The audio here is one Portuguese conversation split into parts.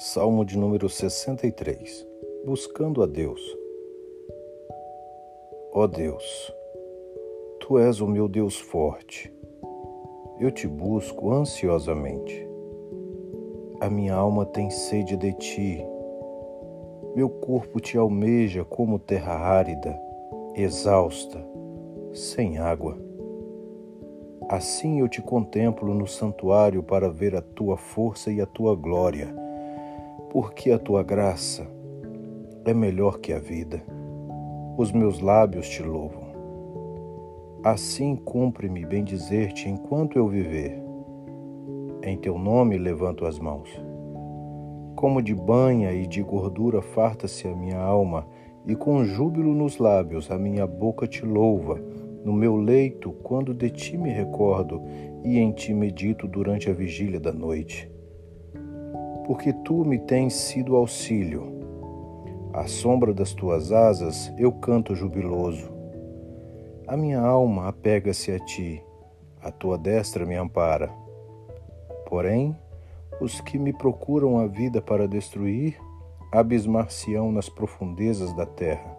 Salmo de número 63 Buscando a Deus. Ó Deus, Tu és o meu Deus forte. Eu te busco ansiosamente. A minha alma tem sede de ti. Meu corpo te almeja como terra árida, exausta, sem água. Assim eu te contemplo no santuário para ver a tua força e a tua glória porque a tua graça é melhor que a vida. Os meus lábios te louvam. Assim cumpre-me bem dizer-te enquanto eu viver. Em teu nome levanto as mãos. Como de banha e de gordura farta-se a minha alma, e com júbilo nos lábios a minha boca te louva. No meu leito, quando de ti me recordo, e em ti medito durante a vigília da noite porque tu me tens sido auxílio. À sombra das tuas asas eu canto jubiloso. A minha alma apega-se a ti, a tua destra me ampara. Porém, os que me procuram a vida para destruir, abismar-se-ão nas profundezas da terra.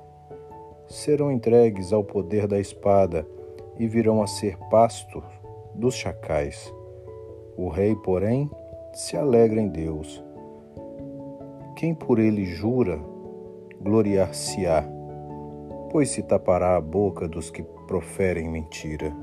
Serão entregues ao poder da espada e virão a ser pasto dos chacais. O rei, porém, se alegra em Deus. Quem por ele jura, gloriar-se-á, pois se tapará a boca dos que proferem mentira.